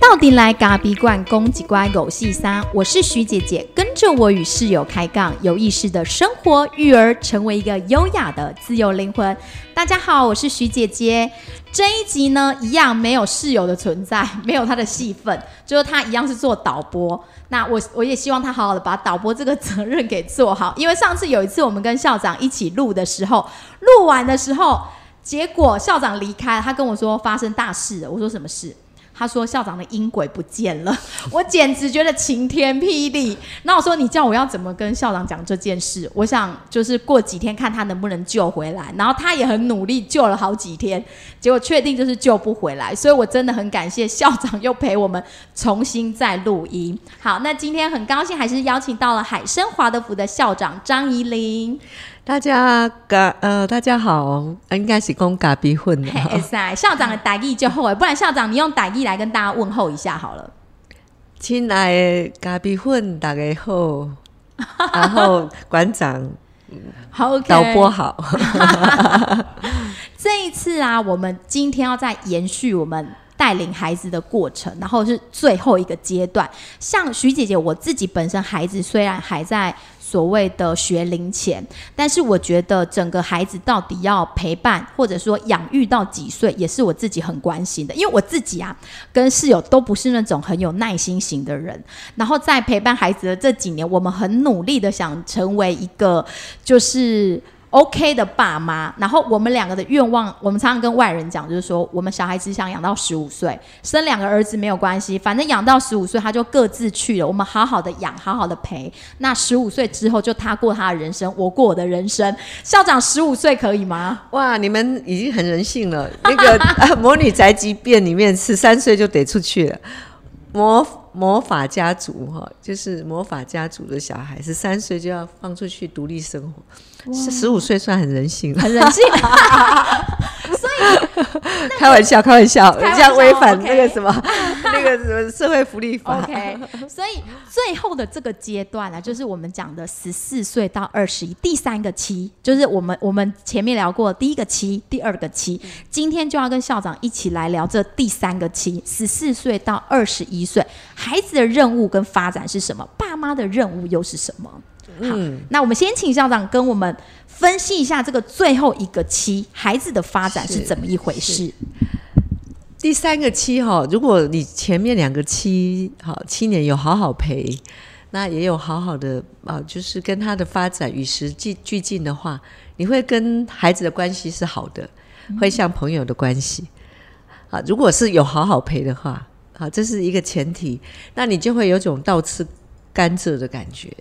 到底来咖比罐公几乖狗细沙，我是徐姐姐，跟着我与室友开杠，有意识的生活育儿，成为一个优雅的自由灵魂。大家好，我是徐姐姐。这一集呢，一样没有室友的存在，没有他的戏份，就是他一样是做导播。那我我也希望他好好的把导播这个责任给做好，因为上次有一次我们跟校长一起录的时候，录完的时候，结果校长离开了，他跟我说发生大事了。我说什么事？他说校长的音轨不见了，我简直觉得晴天霹雳。那我说你叫我要怎么跟校长讲这件事？我想就是过几天看他能不能救回来。然后他也很努力救了好几天，结果确定就是救不回来。所以我真的很感谢校长又陪我们重新再录音。好，那今天很高兴还是邀请到了海生华德福的校长张怡玲。大家嘎呃，大家好，应该是讲嘎比混的。哎塞，校长的打意就后，不然校长你用打意来跟大家问候一下好了。亲爱的咖比混，大家好，然后馆长好，导播好。这一次啊，我们今天要再延续我们带领孩子的过程，然后是最后一个阶段。像徐姐姐，我自己本身孩子虽然还在。所谓的学龄前，但是我觉得整个孩子到底要陪伴或者说养育到几岁，也是我自己很关心的。因为我自己啊，跟室友都不是那种很有耐心型的人。然后在陪伴孩子的这几年，我们很努力的想成为一个就是。OK 的爸妈，然后我们两个的愿望，我们常常跟外人讲，就是说我们小孩只想养到十五岁，生两个儿子没有关系，反正养到十五岁他就各自去了，我们好好的养，好好的陪。那十五岁之后就他过他的人生，我过我的人生。校长十五岁可以吗？哇，你们已经很人性了。那个《魔女宅急便》里面十三岁就得出去了。魔魔法家族哈，就是魔法家族的小孩，十三岁就要放出去独立生活，是十五岁算很人性了很人性。开玩笑，开玩笑，这样违反那个什么 那个什么社会福利法。OK，所以最后的这个阶段呢，就是我们讲的十四岁到二十一，第三个期，就是我们我们前面聊过第一个期，第二个期，今天就要跟校长一起来聊这第三个期，十四岁到二十一岁，孩子的任务跟发展是什么？爸妈的任务又是什么？好，那我们先请校长跟我们。分析一下这个最后一个期孩子的发展是怎么一回事？第三个期哈，如果你前面两个期好七年有好好陪，那也有好好的啊，就是跟他的发展与时俱俱进的话，你会跟孩子的关系是好的，会像朋友的关系啊。如果是有好好陪的话，啊，这是一个前提，那你就会有种倒吃甘蔗的感觉。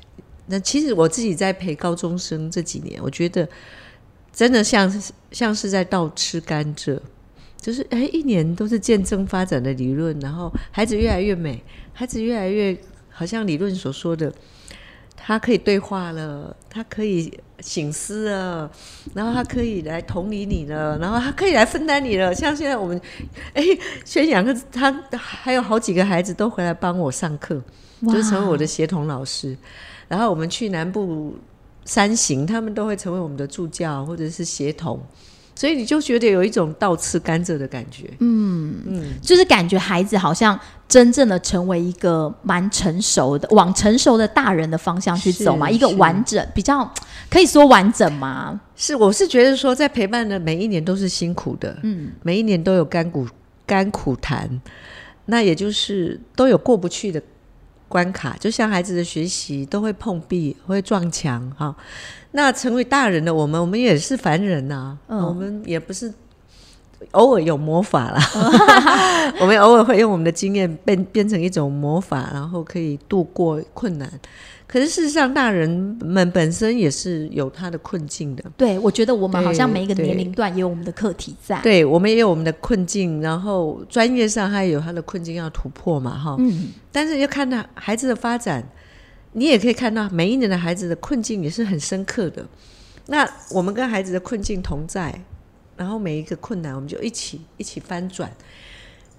那其实我自己在陪高中生这几年，我觉得真的像像是在倒吃甘蔗，就是哎，一年都是见证发展的理论，然后孩子越来越美，孩子越来越好像理论所说的，他可以对话了，他可以醒思了，然后他可以来同理你了，然后他可以来分担你了。像现在我们哎，宣扬个他还有好几个孩子都回来帮我上课，就成为我的协同老师。然后我们去南部山行，他们都会成为我们的助教或者是协同，所以你就觉得有一种倒刺甘蔗的感觉。嗯嗯，就是感觉孩子好像真正的成为一个蛮成熟的，往成熟的大人的方向去走嘛，一个完整，比较可以说完整吗？是，我是觉得说，在陪伴的每一年都是辛苦的，嗯，每一年都有甘苦甘苦谈，那也就是都有过不去的。关卡就像孩子的学习都会碰壁，会撞墙哈。那成为大人的我们，我们也是凡人呐。我们也不是偶尔有魔法啦，我们偶尔会用我们的经验变变成一种魔法，然后可以度过困难。可是事实上，大人们本身也是有他的困境的。对，我觉得我们好像每一个年龄段也有我们的课题在。对，我们也有我们的困境，然后专业上他也有他的困境要突破嘛，哈。嗯。但是要看到孩子的发展，你也可以看到每一年的孩子的困境也是很深刻的。那我们跟孩子的困境同在，然后每一个困难我们就一起一起翻转，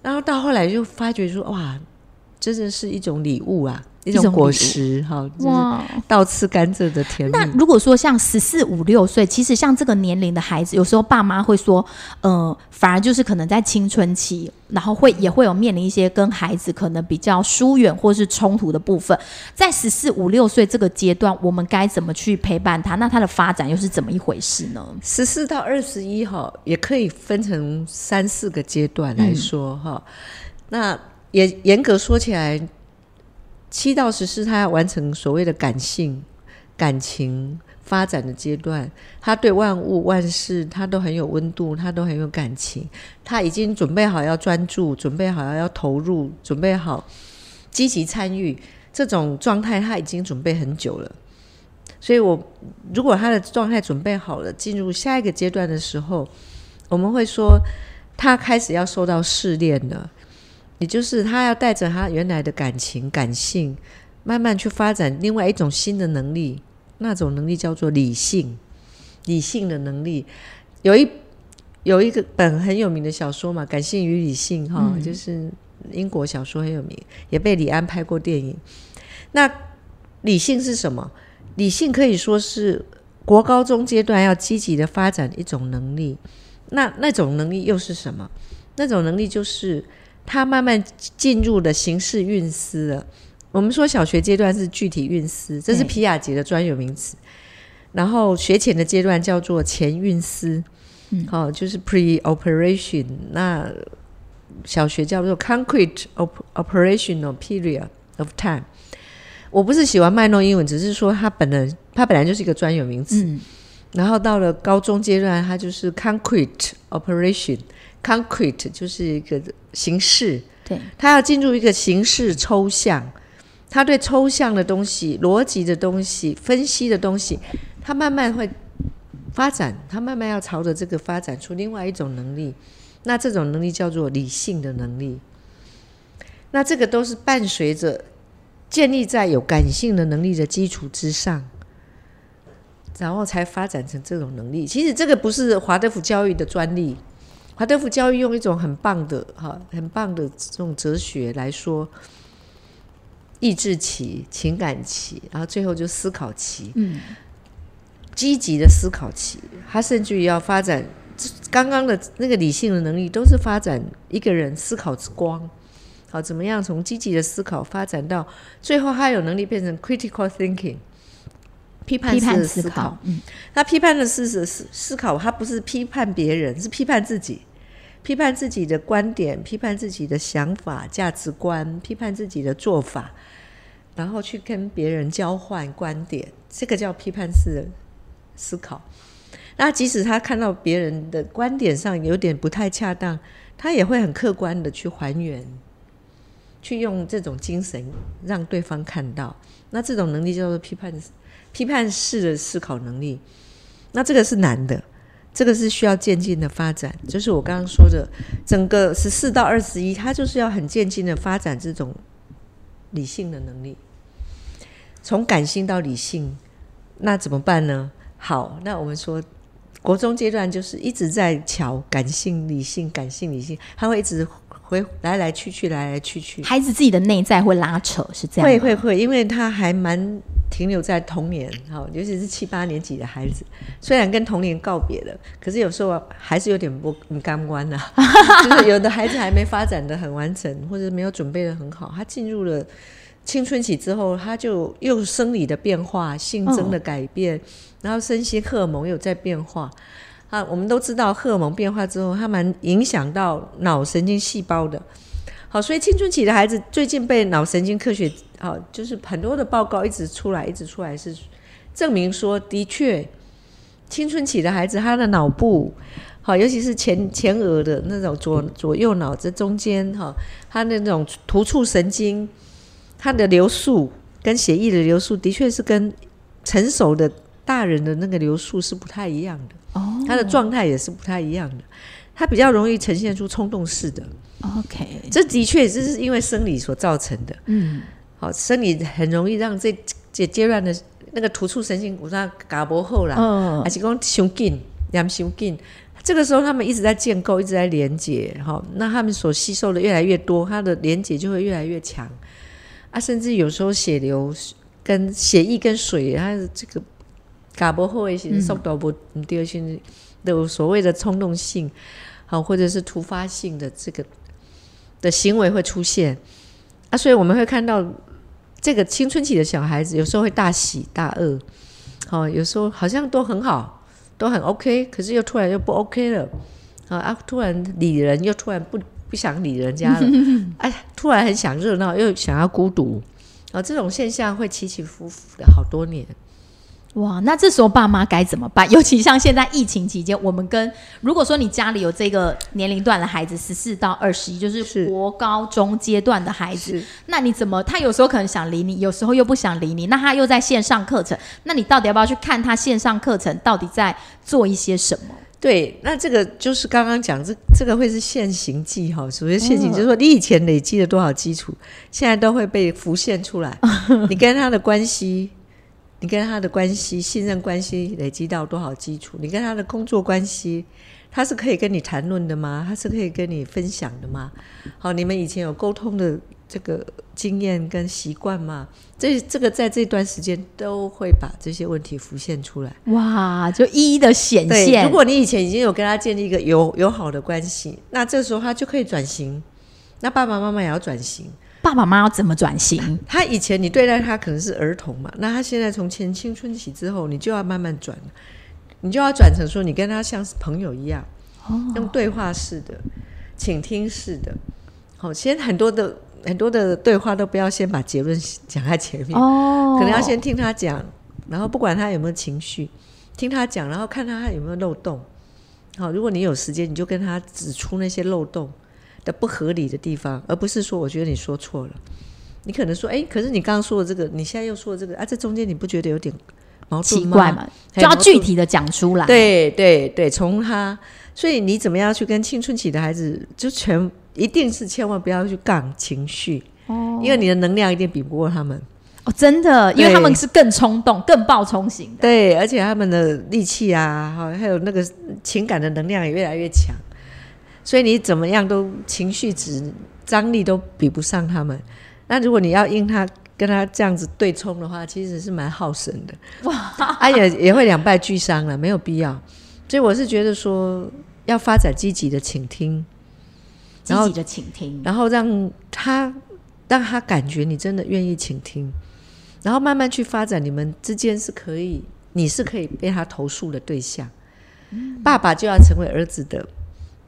然后到后来就发觉说，哇，真的是一种礼物啊！一种果实哈，就是哇。倒刺甘蔗的甜那蜜。如果说像十四五六岁，其实像这个年龄的孩子，有时候爸妈会说，呃，反而就是可能在青春期，然后会也会有面临一些跟孩子可能比较疏远或是冲突的部分。在十四五六岁这个阶段，我们该怎么去陪伴他？那他的发展又是怎么一回事呢？十四到二十一哈，也可以分成三四个阶段来说哈、那严严格说起来，七到十四，他要完成所谓的感性、感情发展的阶段，他对万物万事他都很有温度，他都很有感情，他已经准备好要专注，准备好要投入，准备好积极参与，这种状态他已经准备很久了。所以我如果他的状态准备好了，进入下一个阶段的时候，我们会说他开始要受到试炼了，也就是他要带着他原来的感情、感性，慢慢去发展另外一种新的能力，那种能力叫做理性，理性的能力。有一有一个本很有名的小说嘛，《感性与理性》哈、就是英国小说很有名，也被李安拍过电影。那理性是什么？理性可以说是国高中阶段要积极的发展一种能力。那那种能力又是什么？那种能力就是他慢慢进入了形式运思了。我们说小学阶段是具体运思，这是皮亚杰的专有名词。然后学前的阶段叫做前运思，嗯，好、就是 pre-operation。那小学叫做 concrete op- operational period of time。我不是喜欢卖弄英文，只是说它本人它本来就是一个专有名词。嗯，然后到了高中阶段，它就是 concrete operation。Concrete 就是一个形式，对，他要进入一个形式抽象，他对抽象的东西、逻辑的东西、分析的东西，他慢慢会发展，他慢慢要朝着这个发展出另外一种能力。那这种能力叫做理性的能力。那这个都是伴随着建立在有感性的能力的基础之上，然后才发展成这种能力。其实这个不是华德福教育的专利，华德福教育用一种很棒的哈、很棒的这种哲学来说，意志期、情感期，然后最后就思考期，嗯，积极的思考期，他甚至于要发展刚刚的那个理性的能力，都是发展一个人思考之光。好，怎么样从积极的思考发展到最后，他有能力变成 critical thinking，批判式的思思考，嗯，那批判的思思思考，他不是批判别人，是批判自己，批判自己的观点，批判自己的想法、价值观，批判自己的做法，然后去跟别人交换观点，这个叫批判式的思考。那即使他看到别人的观点上有点不太恰当，他也会很客观的去还原，去用这种精神让对方看到。那这种能力叫做批判批判式的思考能力。那这个是难的，这个是需要渐进的发展。就是我刚刚说的，整个十四到二十一，它就是要很渐进的发展这种理性的能力，从感性到理性。那怎么办呢？好，那我们说。国中阶段就是一直在瞧感性、理性、感性、理性，他会一直回来来去去，来来去去。孩子自己的内在会拉扯，是这样吗会会会，因为他还蛮停留在童年，哈，尤其是七八年级的孩子，虽然跟童年告别了，可是有时候还是有点不不甘关呐、就是有的孩子还没发展的很完整，或者没有准备的很好，他进入了青春期之后，他就又生理的变化、性征的改变，然后身心荷尔蒙又在变化。啊，我们都知道荷尔蒙变化之后，它蛮影响到脑神经细胞的。好，所以青春期的孩子最近被脑神经科学，好，就是很多的报告一直出来，一直出来是证明说，的确，青春期的孩子他的脑部，好，尤其是前前额的那种左左右脑这中间哈，他那种突触神经，他的流速跟血液的流速，的确是跟成熟的大人的那个流速是不太一样的。哦他的状态也是不太一样的，他比较容易呈现出冲动式的，，OK，这的确这是因为生理所造成的。嗯，好，生理很容易让这这阶段的那个突触神经，我说嘎脖后啦，嗯还是讲胸紧、两胸紧，这个时候他们一直在建构，一直在连接，哈，那他们所吸收的越来越多，它的连接就会越来越强。啊，甚至有时候血流跟血液跟水，它的这个嘎不后一些速度不第二性的所谓的冲动性，好或者是突发性的这个的行为会出现。啊，所以我们会看到这个青春期的小孩子有时候会大喜大恶，好，有时候好像都很好，都很 OK，可是又突然又不 OK 了，啊啊，突然理人又突然不。不想理人家了，哎，突然很想热闹，又想要孤独，啊，这种现象会起起伏伏的好多年。哇，那这时候爸妈该怎么办？尤其像现在疫情期间，我们跟如果说你家里有这个年龄段的孩子，十四到二十一，就是国高中阶段的孩子，那你怎么？他有时候可能想理你，有时候又不想理你，那他又在线上课程，那你到底要不要去看他线上课程到底在做一些什么？对，那这个就是刚刚讲，这这个会是现行记哈。所谓现行，就是说你以前累积了多少基础，现在都会被浮现出来。你跟他的关系，你跟他的关系，信任关系累积到多少基础？你跟他的工作关系，他是可以跟你谈论的吗？他是可以跟你分享的吗？好，你们以前有沟通的。这个经验跟习惯吗，这这个在这段时间都会把这些问题浮现出来。哇，就一一的显现。如果你以前已经有跟他建立一个友友好的关系，那这时候他就可以转型。那爸爸妈妈也要转型。爸爸妈妈要怎么转型？他以前你对待他可能是儿童嘛，那他现在从前青春期之后，你就要慢慢转，你就要转成说你跟他像是朋友一样，用对话式的、倾听式的。好，先很多的。很多的对话都不要先把结论讲在前面，哦可能要先听他讲，然后不管他有没有情绪，听他讲，然后看他有没有漏洞。好，如果你有时间，你就跟他指出那些漏洞的不合理的地方，而不是说我觉得你说错了。你可能说，哎，可是你刚刚说的这个，你现在又说的这个，啊，这中间你不觉得有点矛盾吗？就要具体的讲出来。对对对，从他，所以你怎么样去跟青春期的孩子就全。一定是千万不要去杠情绪，哦，因为你的能量一定比不过他们哦，真的，因为他们是更冲动、更暴冲型的，对，而且他们的力气啊，哈，还有那个情感的能量也越来越强，所以你怎么样都情绪值张力都比不上他们。那如果你要应他跟他这样子对冲的话，其实是蛮耗神的，哇，而且也会两败俱伤了，没有必要。所以我是觉得说，要发展积极的倾听。积极的倾听，然后让他让他感觉你真的愿意倾听，然后慢慢去发展，你们之间是可以，你是可以被他投诉的对象。爸爸就要成为儿子的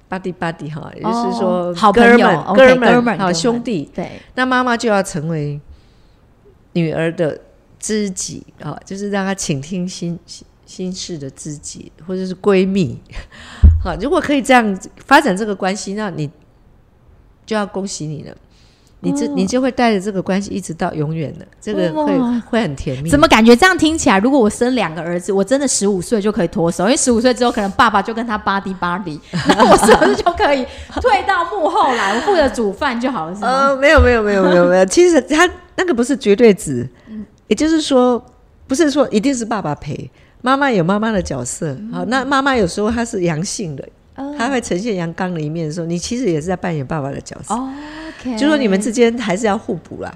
buddy buddy 哈，也就是说好哥们哥们好兄弟。对，那妈妈就要成为女儿的知己啊，就是让她倾听心心事的知己，或者是闺蜜。好，如果可以这样发展这个关系，那你。就要恭喜你了，你这你就会带着这个关系一直到永远的，这个会会很甜蜜。怎么感觉这样听起来？如果我生两个儿子，我真的十五岁就可以脱手，因为十五岁之后可能爸爸就跟他巴迪巴迪，我是不是就可以退到幕后来，我负责煮饭就好了？是吗？呃，没有没有没有没有没有，其实他那个不是绝对值，也就是说，不是说一定是爸爸陪，妈妈有妈妈的角色。好，那妈妈有时候她是阳性的。他会呈现阳刚的一面的时候，你其实也是在扮演爸爸的角色。哦，就说你们之间还是要互补啦。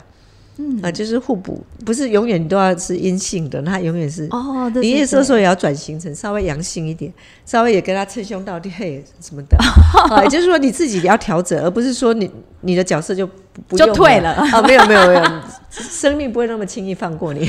嗯啊，就是互补，不是永远都要是阴性的，那永远是哦。你也时候也要转型成稍微阳性一点，稍微也跟他称兄道弟嘿什么的。也就是说你自己要调整，而不是说你你的角色就不就退了啊？没有没有没有，生命不会那么轻易放过你。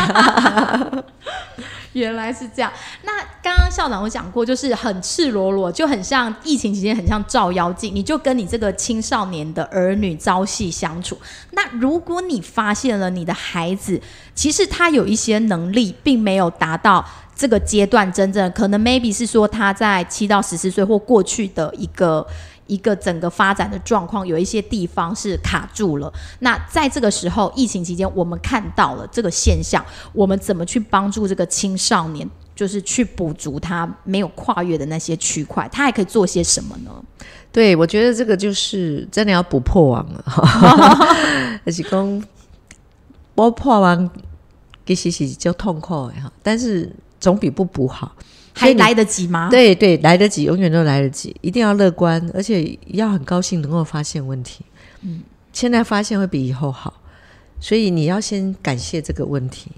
原来是这样。那刚刚校长有讲过，就是很赤裸裸，就很像疫情期间很像照妖镜，你就跟你这个青少年的儿女朝夕相处。那如果你发现了你的孩子，其实他有一些能力，并没有达到这个阶段，真正可能 maybe 是说他在七到十四岁或过去的一个。一个整个发展的状况，有一些地方是卡住了。那在这个时候，疫情期间，我们看到了这个现象，我们怎么去帮助这个青少年，就是去补足他没有跨越的那些区块？他还可以做些什么呢？对，我觉得这个就是真的要补破网了。而且讲补破网其实是较痛苦哈，但是总比不补好。还来得及吗？对对，来得及，永远都来得及。一定要乐观，而且要很高兴能够发现问题。嗯，现在发现会比以后好，所以你要先感谢这个问题。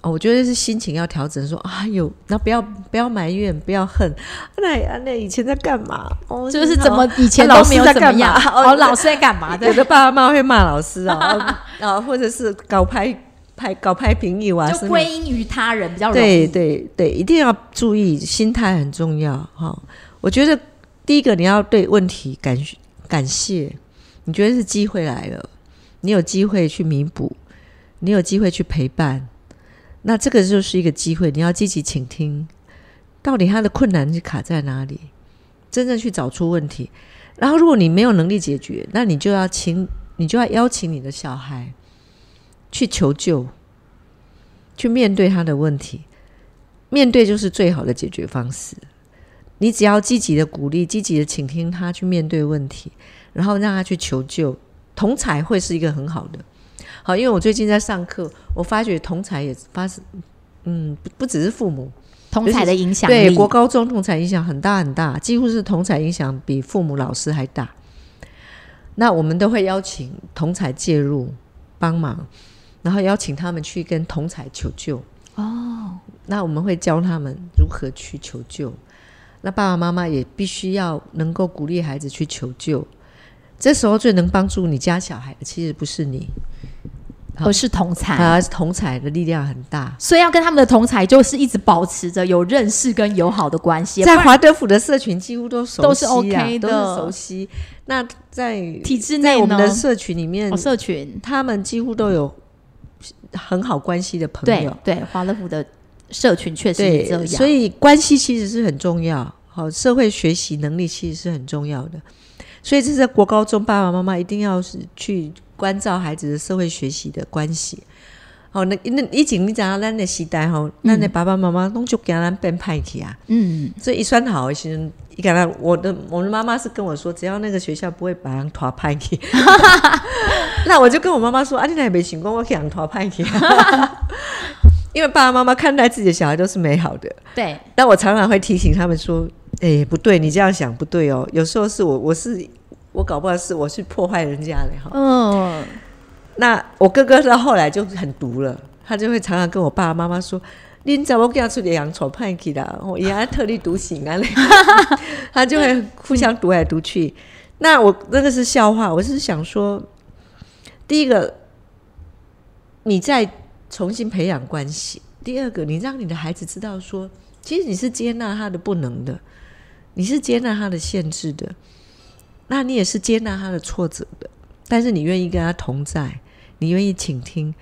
哦，我觉得是心情要调整，说啊有，那不要不要埋怨，不要恨。那那以前在干嘛？哦，就是怎么以前都没有怎么样？哦，老师在干嘛？有的爸爸妈妈会骂老师啊，啊，或者是搞拍拍搞拍评语啊，就归因于他人比较容易对对对，一定要注意心态很重要哈。我觉得第一个你要对问题感感谢，你觉得是机会来了，你有机会去弥补，你有机会去陪伴。那这个就是一个机会，你要积极倾听，到底他的困难是卡在哪里，真正去找出问题。然后，如果你没有能力解决，那你就要请，你就要邀请你的小孩去求救，去面对他的问题。面对就是最好的解决方式。你只要积极的鼓励，积极的倾听他去面对问题，然后让他去求救，同才会是一个很好的。好，因为我最近在上课，我发觉同才也发生，嗯，不不只是父母同才的影响，对国高中同才影响很大很大，几乎是同才影响比父母老师还大。那我们都会邀请同才介入帮忙，然后邀请他们去跟同才求救。哦，那我们会教他们如何去求救。那爸爸妈妈也必须要能够鼓励孩子去求救。这时候最能帮助你家小孩的，其实不是你。而是同才，啊，同才的力量很大，所以要跟他们的同才就是一直保持着有认识跟友好的关系。在华德福的社群几乎都熟悉，都是 OK 的，都是熟悉。那在体制内，我们的社群里面，社群他们几乎都有很好关系的朋友。对，华乐福的社群确实这样，所以关系其实是很重要。好，社会学习能力其实是很重要的。所以这是国高中爸爸妈妈一定要是去。关照孩子的社会学习的关系，哦，那那以前你讲到咱的时代吼，咱的爸爸妈妈拢就给咱变派去啊，嗯，所以一算好，其实一讲到我的我的妈妈是跟我说，只要那个学校不会把人拖派去，那我就跟我妈妈说，啊，你那也没成功，我给人拖派去，因为爸爸妈妈看待自己的小孩都是美好的，对，但我常常会提醒他们说，哎，不对，你这样想不对哦，有时候是我我是。我搞不好是我去破坏人家的哈。嗯，那我哥哥到后来就很毒了，他就会常常跟我爸爸妈妈说：“你怎么给他出点洋丑派去的？我也还特立独行啊！” 他就会互相毒来毒去。那我那个是笑话，我是想说，第一个，你再重新培养关系；第二个，你让你的孩子知道说，其实你是接纳他的不能的，你是接纳他的限制的。那你也是接纳他的挫折的，但是你愿意跟他同在，你愿意倾听，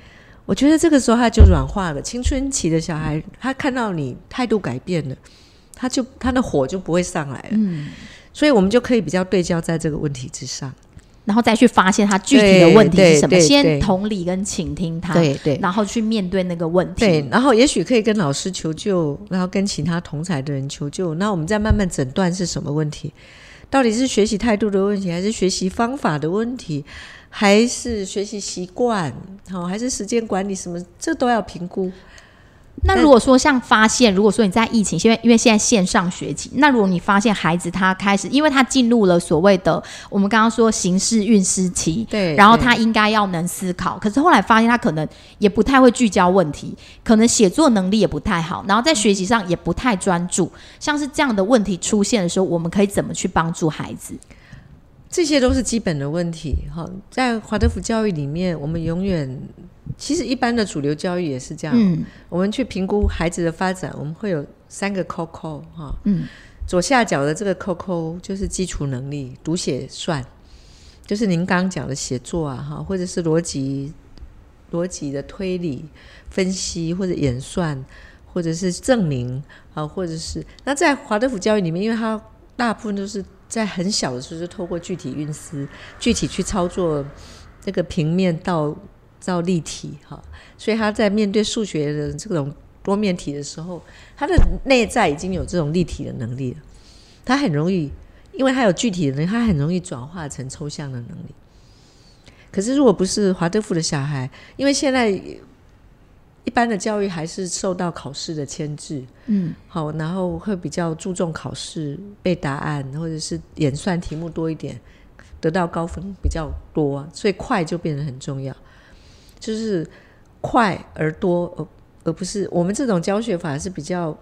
我觉得这个时候他就软化了。青春期的小孩，他看到你态度改变了，他就他的火就不会上来了。嗯，所以我们就可以比较对焦在这个问题之上，然后再去发现他具体的问题是什么，先同理跟倾听他，对对，然后去面对那个问题。对，然后也许可以跟老师求救，然后跟其他同才的人求救，那我们再慢慢诊断是什么问题。到底是学习态度的问题，还是学习方法的问题，还是学习习惯，好，还是时间管理什么，这都要评估。那如果说像发现，如果说你在疫情，因为因为现在线上学习，那如果你发现孩子他开始，因为他进入了所谓的我们刚刚说形式运失期，对，然后他应该要能思考，可是后来发现他可能也不太会聚焦问题，可能写作能力也不太好，然后在学习上也不太专注，像是这样的问题出现的时候，我们可以怎么去帮助孩子？这些都是基本的问题。哈，在华德福教育里面，我们永远。其实一般的主流教育也是这样。我们去评估孩子的发展，我们会有三个 COCO 哈。嗯。左下角的这个 COCO 就是基础能力，读写算，就是您刚刚讲的写作啊哈，或者是逻辑、逻辑的推理、分析或者演算，或者是证明啊，或者是那在华德福教育里面，因为它大部分都是在很小的时候就透过具体运思，具体去操作这个平面到。造立体哈，所以他在面对数学的这种多面体的时候，他的内在已经有这种立体的能力了。他很容易，因为他有具体的能力，他很容易转化成抽象的能力。可是如果不是华德福的小孩，因为现在一般的教育还是受到考试的牵制，嗯，好，然后会比较注重考试背答案，或者是演算题目多一点，得到高分比较多，所以快就变得很重要。就是快而多，而而不是我们这种教学法是比较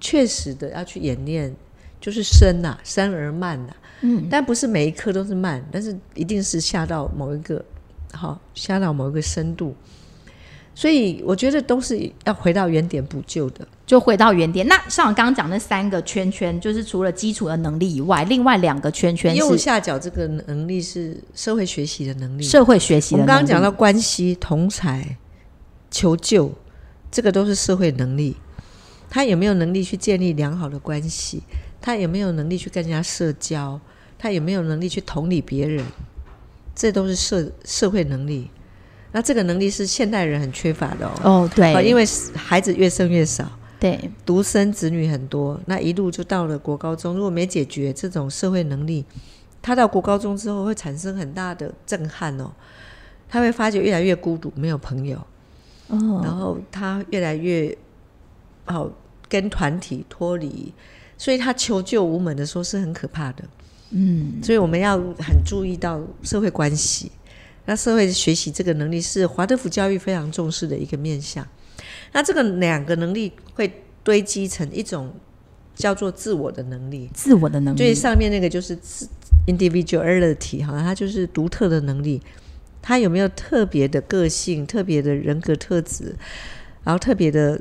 确实的要去演练，就是深呐、深而慢呐、嗯，但不是每一课都是慢，但是一定是下到某一个好下到某一个深度，所以我觉得都是要回到原点补救的。就回到原点。那像我刚刚讲那三个圈圈，就是除了基础的能力以外，另外两个圈圈右下角这个能力是社会学习的能力，社会学习我的能力。们刚刚讲到关系、同才、求救，这个都是社会能力。他有没有能力去建立良好的关系？他有没有能力去跟人家社交？他有没有能力去同理别人？这都是社社会能力。那这个能力是现代人很缺乏的哦，哦，对，啊因为孩子越生越少，对独生子女很多，那一路就到了国高中，如果没解决这种社会能力，他到国高中之后会产生很大的震撼哦。他会发觉越来越孤独，没有朋友，哦，然后他越来越哦跟团体脱离，所以他求救无门的时候是很可怕的。嗯，所以我们要很注意到社会关系。那社会学习这个能力是华德福教育非常重视的一个面向。那这个两个能力会堆积成一种叫做自我的能力。自我的能力最。上面那个就是自 individuality，好像它就是独特的能力。他有没有特别的个性、特别的人格特质，然后特别的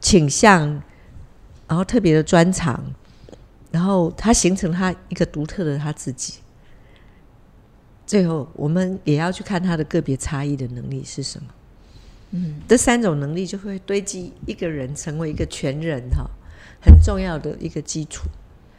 倾向，然后特别的专长，然后他形成他一个独特的他自己。最后，我们也要去看他的个别差异的能力是什么。嗯，这三种能力就会堆积一个人成为一个全人哈，很重要的一个基础。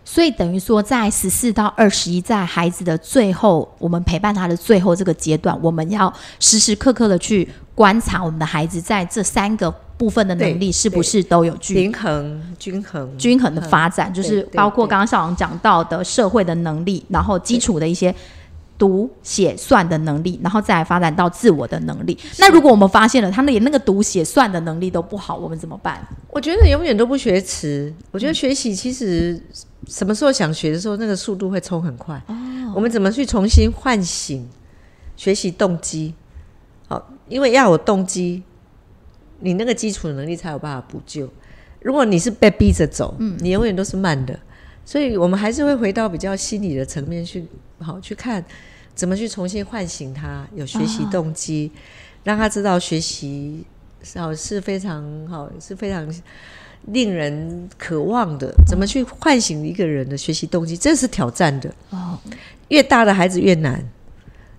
所以等于说，在十四到二十一，在孩子的最后，我们陪伴他的最后这个阶段，我们要时时刻刻的去观察我们的孩子在这三个部分的能力是不是都有均平衡、均衡、均衡的发展，就是包括刚刚校长讲到的社会的能力，然后基础的一些读写算的能力，然后再来发展到自我的能力。那如果我们发现了他连那个读写算的能力都不好，我们怎么办？我觉得永远都不学迟。我觉得学习其实什么时候想学的时候，那个速度会冲很快。我们怎么去重新唤醒学习动机？好，因为要有动机，你那个基础的能力才有办法补救。如果你是被逼着走，嗯你永远都是慢的。所以我们还是会回到比较心理的层面去，好去看怎么去重新唤醒他有学习动机，让他知道学习好是非常好，是非常令人渴望的。怎么去唤醒一个人的学习动机，这是挑战的。哦，越大的孩子越难，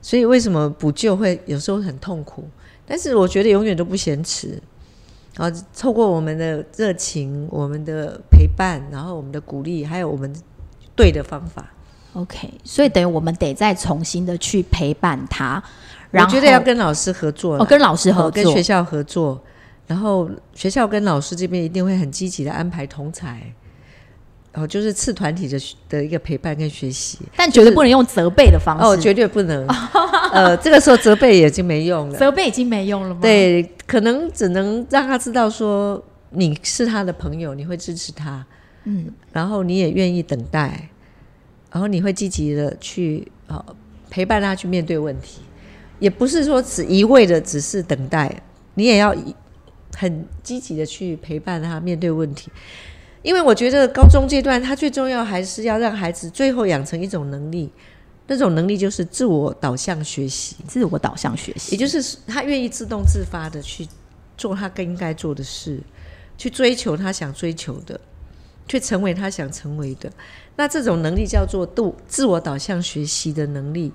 所以为什么补救会有时候很痛苦？但是我觉得永远都不嫌迟。然后透过我们的热情、我们的陪伴，然后我们的鼓励，还有我们对的方法，OK，所以等于我们得再重新的去陪伴他，然后我觉得要跟老师合作啦哦跟老师合作，哦跟学校合作，然后学校跟老师这边一定会很积极的安排同才，哦，就是次团体的的一个陪伴跟学习。但绝对不能用责备的方式。哦，绝对不能，呃，这个时候责备也已经没用了。责备已经没用了吗？，对，可能只能让他知道说你是他的朋友，你会支持他，嗯，然后你也愿意等待，然后你会积极的去呃陪伴他去面对问题，也不是说只一味的只是等待，你也要以很积极的去陪伴他面对问题。因为我觉得高中阶段，他最重要还是要让孩子最后养成一种能力，那种能力就是自我导向学习。自我导向学习，也就是他愿意自动自发的去做他更应该做的事，去追求他想追求的，去成为他想成为的。那这种能力叫做度自我导向学习的能力，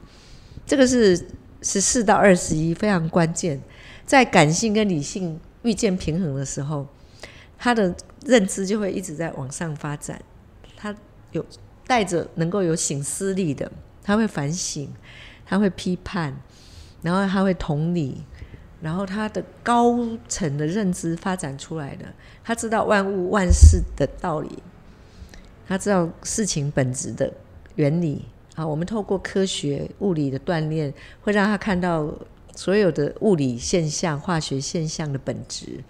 这个是十四到二十一非常关键。在感性跟理性遇见平衡的时候，他的认知就会一直在往上发展。他有带着能够有醒思力的，他会反省，他会批判，然后他会同理，然后他的高层的认知发展出来的，他知道万物万事的道理，他知道事情本质的原理啊。我们透过科学物理的锻炼，会让他看到所有的物理现象、化学现象的本质。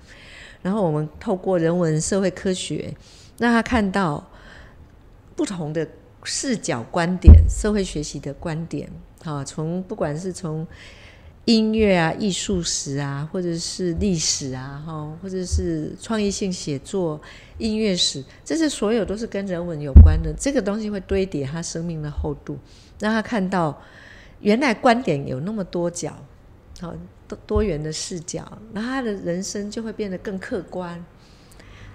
然后我们透过人文社会科学，让他看到不同的视角、观点、社会学习的观点。啊，从不管是从音乐啊、艺术史啊，或者是历史啊，哈，或者是创意性写作、音乐史，这些所有都是跟人文有关的。这个东西会堆叠他生命的厚度，让他看到原来观点有那么多角，好多多元的视角，那他的人生就会变得更客观，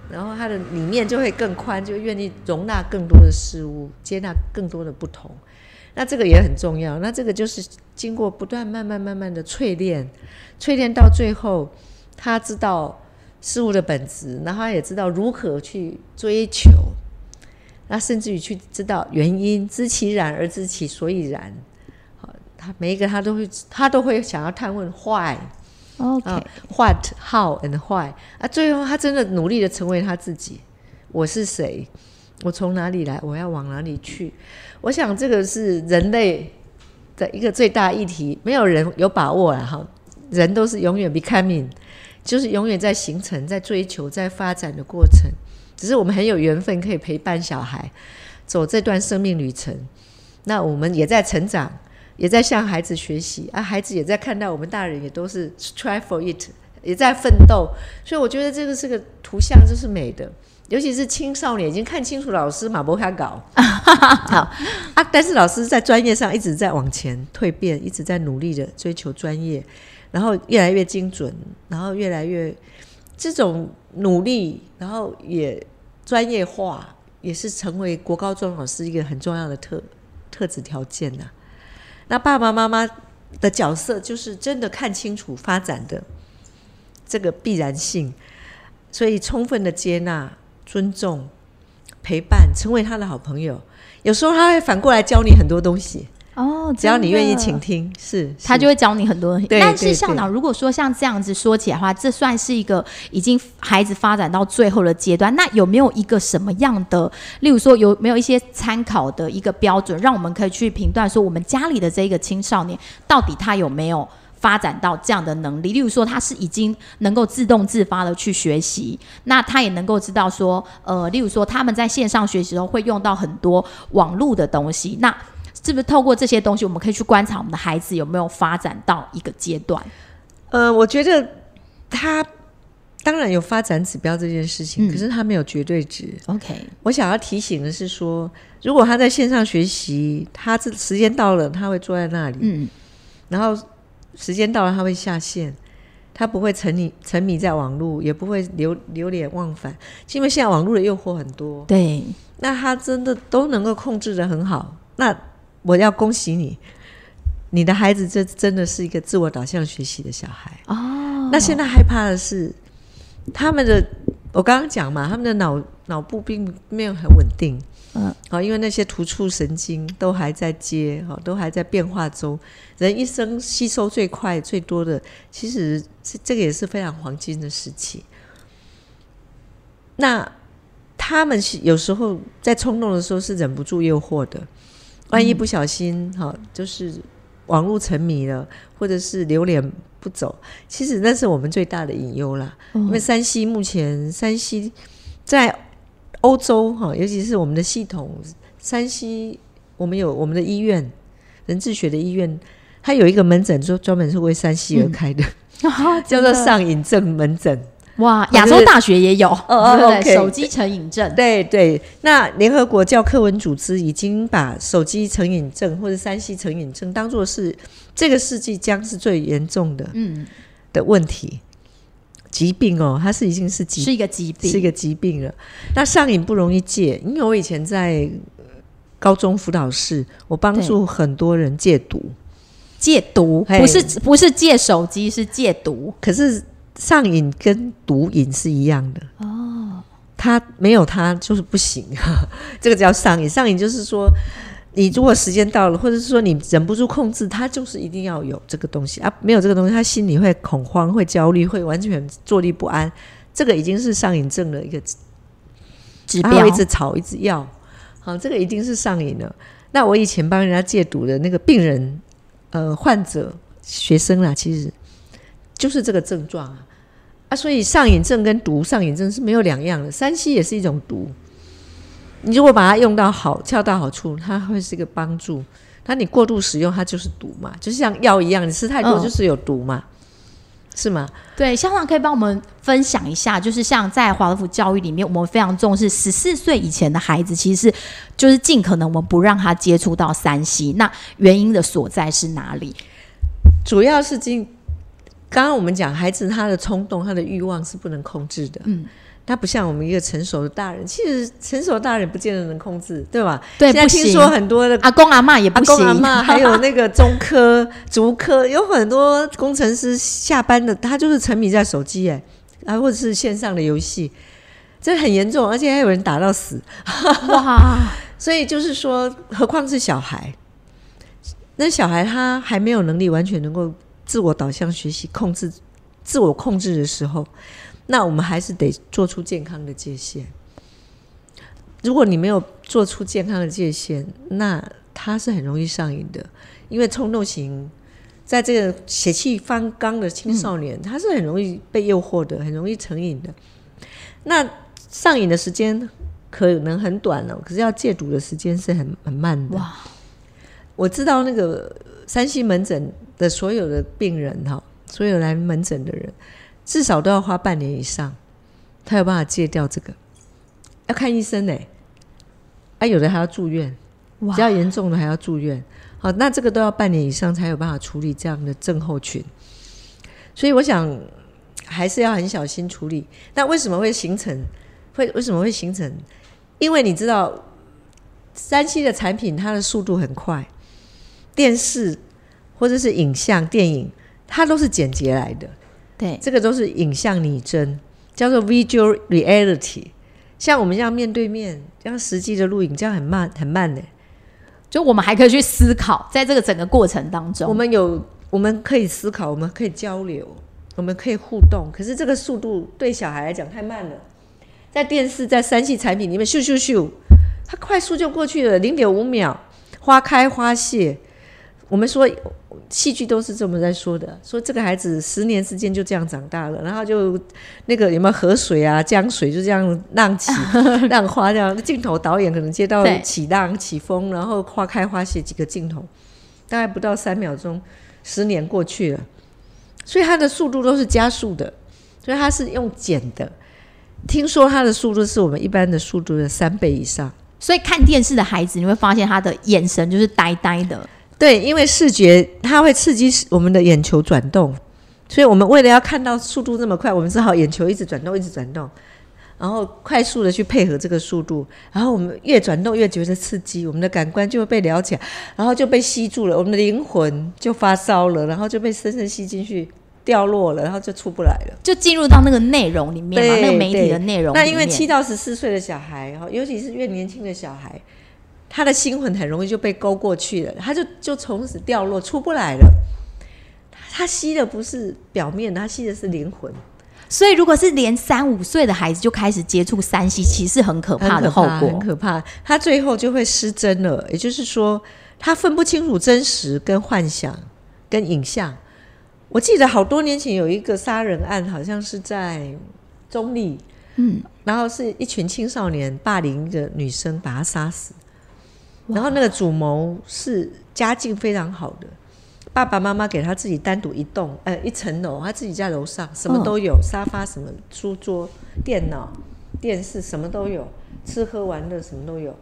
然后他的理念就会更宽，就愿意容纳更多的事物，接纳更多的不同。那这个也很重要。那这个就是经过不断、慢慢、慢慢的淬炼，淬炼到最后，他知道事物的本质，然后他也知道如何去追求，那甚至于去知道原因，知其然而知其所以然。好，他每一个他都会，他都会想要探问 why。OK，what、how and why。啊，最后他真的努力的成为他自己。我是谁？我从哪里来？我要往哪里去？我想这个是人类的一个最大议题，没有人有把握了哈。人都是永远 becoming，就是永远在形成、在追求、在发展的过程。只是我们很有缘分，可以陪伴小孩走这段生命旅程。那我们也在成长，也在向孩子学习啊。孩子也在看到我们大人也都是 try for it，也在奋斗。所以我觉得这个是个图像，就是美的。尤其是青少年已经看清楚老师马伯卡搞 好啊，但是老师在专业上一直在往前蜕变，一直在努力的追求专业，然后越来越精准，然后越来越这种努力，然后也专业化，也是成为国高中老师一个很重要的特特质条件呐。那爸爸妈妈的角色就是真的看清楚发展的这个必然性，所以充分的接纳。尊重、陪伴，成为他的好朋友。有时候他会反过来教你很多东西哦，只要你愿意倾听，是他就会教你很多东西。但是校长，如果说像这样子说起来的话，这算是一个已经孩子发展到最后的阶段。那有没有一个什么样的，例如说有没有一些参考的一个标准，让我们可以去评断说，我们家里的这个青少年到底他有没有？发展到这样的能力，例如说他是已经能够自动自发的去学习，那他也能够知道说，呃，例如说他们在线上学习时候会用到很多网络的东西，那是不是透过这些东西，我们可以去观察我们的孩子有没有发展到一个阶段？呃，我觉得他当然有发展指标这件事情，可是他没有绝对值。OK，我想要提醒的是说，如果他在线上学习，他这时间到了，他会坐在那里，嗯，然后。时间到了，他会下线，他不会沉迷沉迷在网络，也不会流流连忘返。因为现在网络的诱惑很多，对，那他真的都能够控制的很好。那我要恭喜你，你的孩子这真的是一个自我导向学习的小孩哦。那现在害怕的是他们的，我刚刚讲嘛，他们的脑脑部并没有很稳定。嗯，好，因为那些突触神经都还在接，哈，都还在变化中。人一生吸收最快、最多的，其实这这个也是非常黄金的时期。那他们有时候在冲动的时候是忍不住诱惑的，万一不小心，哈，就是网络沉迷了，或者是流连不走，其实那是我们最大的隐忧啦。因为山西目前山西在。欧洲哈，尤其是我们的系统，山西我们有我们的医院，人智学的医院，它有一个门诊，就专门是为山西而开 的，叫做上瘾症门诊。哇，亚洲大学也有，对对？手机成瘾症，对对。那联合国教科文组织已经把手机成瘾症或者山西成瘾症当做是这个世纪将是最严重的嗯的问题。疾病哦，它是已经是疾是一个疾病，是一个疾病了。那上瘾不容易戒，因为我以前在高中辅导室，我帮助很多人戒毒。戒毒不是不是戒手机，是戒毒。可是上瘾跟毒瘾是一样的哦，他没有他就是不行，这个叫上瘾。上瘾就是说。你如果时间到了，或者是说你忍不住控制，他就是一定要有这个东西啊，没有这个东西，他心里会恐慌、会焦虑、会完全坐立不安。这个已经是上瘾症的一个指标，一直吵，一直要，好，这个一定是上瘾了。那我以前帮人家戒毒的那个病人、呃患者、学生啦，其实就是这个症状啊啊，所以上瘾症跟毒上瘾症是没有两样的，山西也是一种毒。你如果把它用到好，恰到好处，它会是一个帮助。那你过度使用它就是毒嘛，就像药一样，你吃太多嗯就是有毒嘛，是吗？对，校长可以帮我们分享一下，就是像在华德福教育里面，我们非常重视十四岁以前的孩子，其实是就是尽可能我们不让他接触到三 C，那原因的所在是哪里？主要是今刚刚我们讲，孩子他的冲动、他的欲望是不能控制的。嗯，他不像我们一个成熟的大人，其实成熟的大人不见得能控制，对吧？对，现在。听说很多的阿公阿妈也不阿行，公阿妈，还有那个中科、竹科，有很多工程师下班的，他就是沉迷在手机哎，啊，或者是线上的游戏，这很严重，而且还有人打到死。哇，所以就是说，何况是小孩，那小孩他还没有能力完全能够自我导向学习、控制自我控制的时候，那我们还是得做出健康的界限。如果你没有做出健康的界限，那他是很容易上瘾的，因为冲动型在这个血气方刚的青少年，他是很容易被诱惑的，很容易成瘾的。那上瘾的时间可能很短哦，可是要戒毒的时间是很很慢的。哇，我知道那个山西门诊的所有的病人哈，所有来门诊的人，至少都要花半年以上，他有办法戒掉这个，要看医生呢。啊，有的还要住院，比较严重的还要住院。好，那这个都要半年以上才有办法处理这样的症候群。所以我想还是要很小心处理。那为什么会形成？会为什么会形成？因为你知道，三 C 的产品它的速度很快，电视或者是影像、电影，它都是剪辑来的，对，这个都是影像拟真，叫做 visual reality。像我们这样面对面，这样实际的录影，这样很慢很慢的。就我们还可以去思考，在这个整个过程当中，我们有，我们可以思考，我们可以交流，我们可以互动。可是这个速度对小孩来讲太慢了，在电视在三系产品里面咻咻咻，它快速就过去了，零点五秒，花开花谢。我们说戏剧都是这么在说的，说这个孩子十年之间就这样长大了，然后就那个有没有河水啊、江水就这样浪起 浪花这样镜头，导演可能接到起浪起风，然后花开花谢几个镜头，大概不到三秒钟，十年过去了，所以它的速度都是加速的，所以它是用剪的。听说它的速度是我们一般的速度的三倍以上。所以看电视的孩子，你会发现他的眼神就是呆呆的，对，因为视觉它会刺激我们的眼球转动，所以我们为了要看到速度这么快，我们只好眼球一直转动，一直转动，然后快速的去配合这个速度，然后我们越转动越觉得刺激，我们的感官就会被撩起来，然后就被吸住了，我们的灵魂就发烧了，然后就被深深吸进去，掉落了，然后就出不来了。就进入到那个内容里面那个媒体的内容。那因为七到十四岁的小孩哈，尤其是越年轻的小孩，他的心魂很容易就被勾过去了，他就就从此掉落出不来了。他吸的不是表面，他吸的是灵魂，所以如果是连三五岁的孩子就开始接触三 C，其实很可怕的后果很。可怕。他最后就会失真了，也就是说，他分不清楚真实跟幻想跟影像。我记得好多年前有一个杀人案，好像是在中立，嗯，然后是一群青少年霸凌一个女生，把她杀死。然后那个主谋是家境非常好的，爸爸妈妈给他自己单独一栋，呃，一层楼，他自己在楼上，什么都有，沙发、什么书桌、电脑、电视，什么都有，吃喝玩乐什么都有。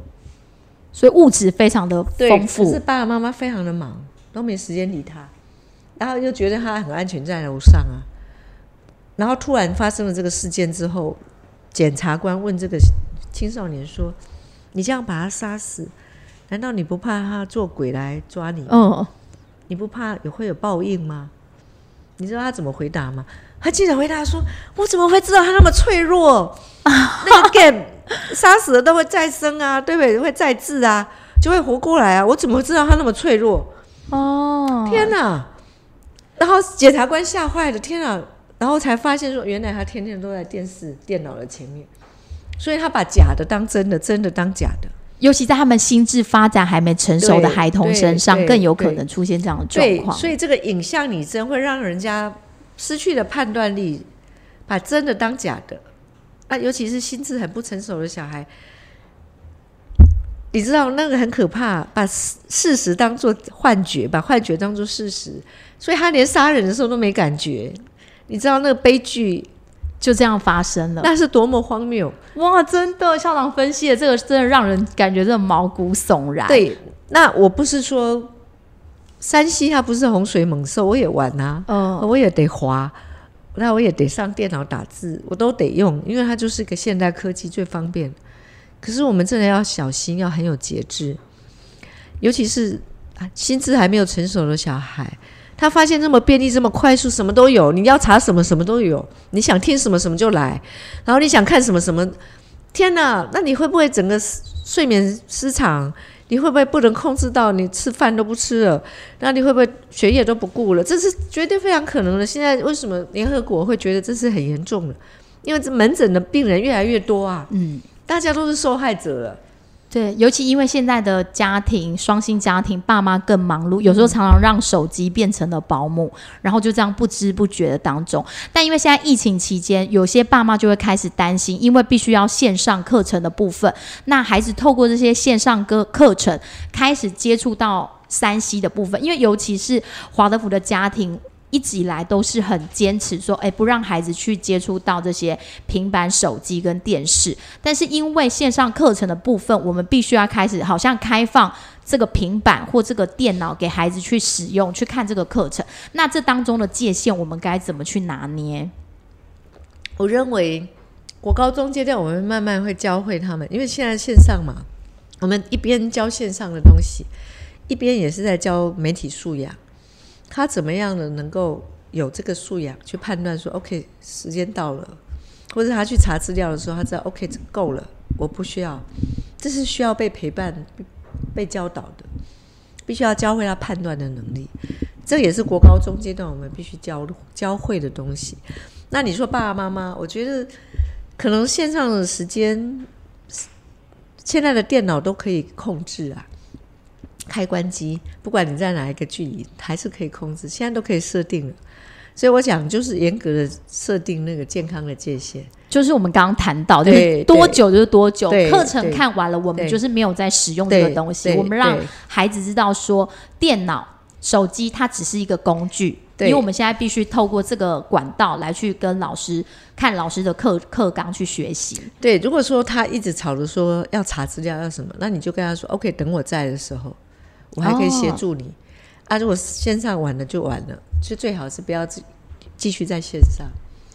所以物质非常的对，丰可是。爸爸妈妈非常的忙，都没时间理他，然后又觉得他很安全在楼上啊。然后突然发生了这个事件之后，检察官问这个青少年说：“你这样把他杀死，难道你不怕他做鬼来抓你？哦，你不怕也会有报应吗？”你知道他怎么回答吗？他竟然回答说：“我怎么会知道他那么脆弱？那个 game 杀死了都会再生啊，对不对？会再治啊，就会活过来啊。我怎么会知道他那么脆弱？哦，天哪！然后检察官吓坏了，天哪！然后才发现说，原来他天天都在电视、电脑的前面，所以他把假的当真的，真的当假的。尤其在他们心智发展还没成熟的孩童身上，更有可能出现这样的状，况。所以这个影像拟真会让人家失去了判断力，把真的当假的。啊，尤其是心智很不成熟的小孩，你知道那个很可怕，把事事实当做幻觉，把幻觉当做事实，所以他连杀人的时候都没感觉。你知道那个悲剧就这样发生了，那是多么荒谬！哇，真的，校长分析的这个真的让人感觉这毛骨悚然。对，那我不是说山西它不是洪水猛兽，我也玩啊，嗯，我也得滑，那我也得上电脑打字，我都得用，因为它就是个现代科技最方便。可是我们真的要小心，要很有节制，尤其是啊，心智还没有成熟的小孩，他发现这么便利、这么快速，什么都有，你要查什么什么都有，你想听什么什么就来，然后你想看什么什么，天哪，那你会不会整个睡眠失常？你会不会不能控制到你吃饭都不吃了？那你会不会学业都不顾了？这是绝对非常可能的。现在为什么联合国会觉得这是很严重的？因为这门诊的病人越来越多啊。嗯。大家都是受害者了，对，尤其因为现在的家庭双薪家庭，爸妈更忙碌，有时候常常让手机变成了保姆，然后就这样不知不觉的当中。但因为现在疫情期间，有些爸妈就会开始担心，因为必须要线上课程的部分，那孩子透过这些线上课课程开始接触到山西的部分，因为尤其是华德福的家庭。一直以来都是很坚持说，哎，不让孩子去接触到这些平板、手机跟电视。但是因为线上课程的部分，我们必须要开始，好像开放这个平板或这个电脑给孩子去使用，去看这个课程。那这当中的界限，我们该怎么去拿捏？我认为，国高中阶段我们慢慢会教会他们，因为现在线上嘛，我们一边教线上的东西，一边也是在教媒体素养。他怎么样的能够有这个素养去判断说，OK，时间到了，或者他去查资料的时候，他知道 OK，够了，我不需要，这是需要被陪伴、被教导的，必须要教会他判断的能力。这也是国高中阶段我们必须教教会的东西。那你说爸爸妈妈，我觉得可能线上的时间，现在的电脑都可以控制啊。开关机，不管你在哪一个距离，还是可以控制。现在都可以设定了，所以我想就是严格的设定那个健康的界限。就是我们刚刚谈到，就是多久就是多久，课程看完了，我们就是没有在使用这个东西。我们让孩子知道说，电脑、手机它只是一个工具，因为我们现在必须透过这个管道来去跟老师看老师的课课纲去学习。对，如果说他一直吵着说要查资料要什么，那你就跟他说：“OK，等我在的时候。”我还可以协助你啊！如果线上完了就完了，就最好是不要继继续在线上。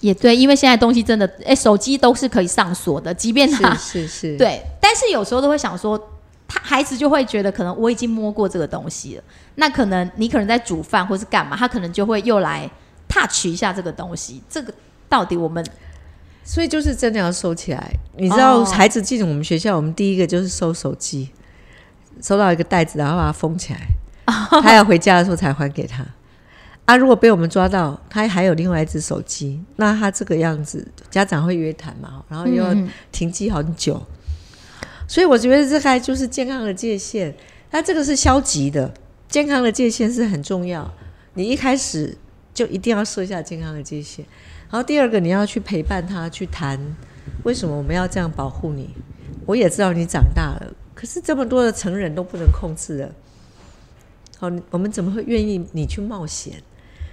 也对，因为现在东西真的，哎，手机都是可以上锁的，即便是是是，对。但是有时候都会想说，他孩子就会觉得，可能我已经摸过这个东西了，那可能你可能在煮饭或是干嘛，他可能就会又来 touch 一下这个东西。这个到底我们，所以就是真的要收起来。你知道，孩子进我们学校，我们第一个就是收手机。收到一个袋子，然后把它封起来，他要回家的时候才还给他。啊，如果被我们抓到，他还有另外一只手机，那他这个样子，家长会约谈嘛，然后又要停机很久。所以我觉得这个就是健康的界限。那这个是消极的，健康的界限是很重要。你一开始就一定要设下健康的界限。然后第二个，你要去陪伴他，去谈为什么我们要这样保护你。我也知道你长大了。可是这么多的成人都不能控制了，好，我们怎么会愿意你去冒险？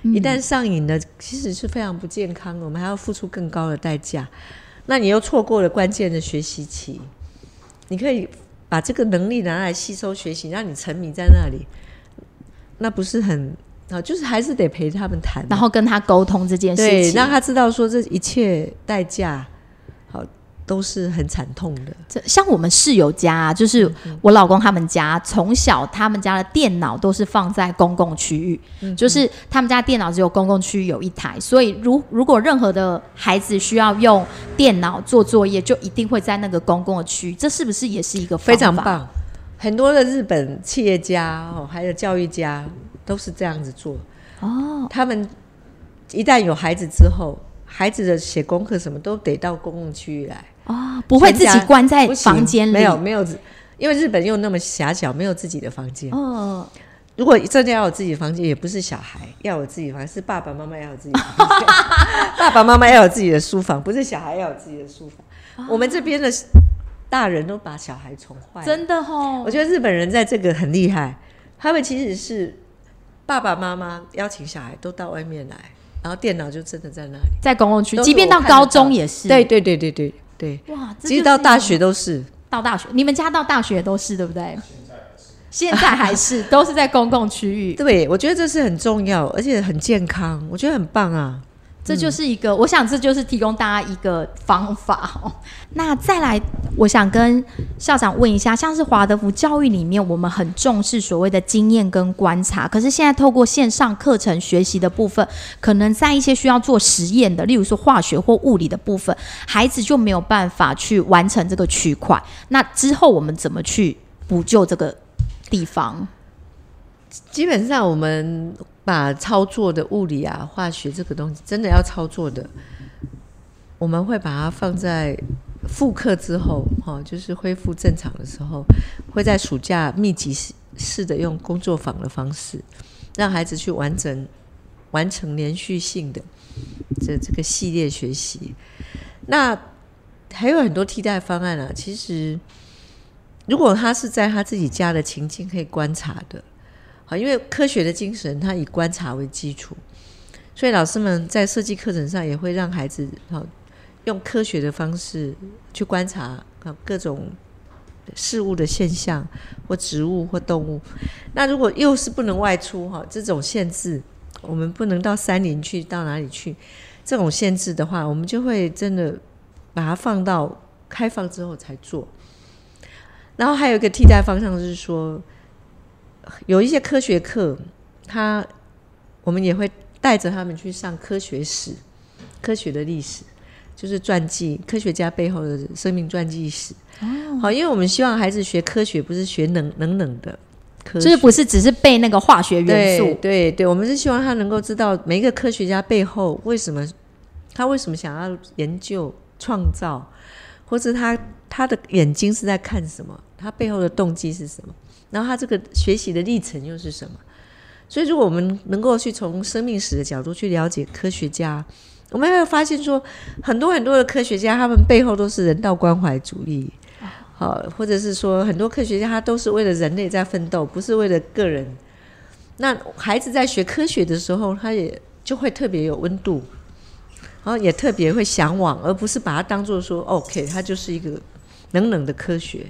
一旦上瘾了，其实是非常不健康的，我们还要付出更高的代价。那你又错过了关键的学习期，你可以把这个能力拿来吸收学习，让你沉迷在那里，那不是很啊？就是还是得陪他们谈，然后跟他沟通这件事情，让他知道说这一切代价。都是很惨痛的。这像我们室友家，就是我老公他们家，从小他们家的电脑都是放在公共区域，嗯就是他们家电脑只有公共区域有一台，所以如如果任何的孩子需要用电脑做作业，就一定会在那个公共的区域。这是不是也是一个非常棒？很多的日本企业家哦，还有教育家都是这样子做哦。他们一旦有孩子之后，孩子的写功课什么都得到公共区域来。啊，不会自己关在房间里，没有没有，因为日本又那么狭小，没有自己的房间。哦，如果真的要有自己的房间，也不是小孩要有自己的房间，是爸爸妈妈要有自己的房间。爸爸妈妈要有自己的书房，不是小孩要有自己的书房。我们这边的大人都把小孩宠坏了。真的哦我，觉得日本人在这个很厉害，他们其实是爸爸妈妈邀请小孩都到外面来，然后电脑就真的在那里。在公共区，即便到高中也是。对对对对对对，哇，其实到大学都是。到大学，你们家到大学都是对不对？现在还是 都是在公共区域，对，我觉得这是很重要，而且很健康，我觉得很棒啊。这就是一个，我想这就是提供大家一个方法哦。那再来，我想跟校长问一下，像是华德福教育里面，我们很重视所谓的经验跟观察，可是现在透过线上课程学习的部分，可能在一些需要做实验的，例如说化学或物理的部分，孩子就没有办法去完成这个区块。那之后我们怎么去补救这个地方？基本上我们把操作的物理啊、化学这个东西，真的要操作的，我们会把它放在复课之后，哈、就是恢复正常的时候，会在暑假密集式式的用工作坊的方式，让孩子去完整完成连续性的这这个系列学习。那还有很多替代方案啊，其实如果他是在他自己家的情境可以观察的。好，因为科学的精神，它以观察为基础，所以老师们在设计课程上也会让孩子好用科学的方式去观察啊各种事物的现象，或植物或动物。那如果又是不能外出哈，这种限制，我们不能到山林去，到哪里去？这种限制的话，我们就会真的把它放到开放之后才做。然后还有一个替代方向是说，有一些科学课，他我们也会带着他们去上科学史、科学的历史，就是传记，科学家背后的生命传记史。好，因为我们希望孩子学科学，不是学冷冷冷的科学，就是不是只是背那个化学元素。对，对对，我们是希望他能够知道每一个科学家背后为什么他为什么想要研究创造，或是他他的眼睛是在看什么，他背后的动机是什么，然后他这个学习的历程又是什么。所以，如果我们能够去从生命史的角度去了解科学家，我们会发现说，很多很多的科学家，他们背后都是人道关怀主义，好，或者是说很多科学家他都是为了人类在奋斗，不是为了个人。那孩子在学科学的时候，他也就会特别有温度，然后也特别会向往，而不是把它当做说 OK，它就是一个冷冷的科学。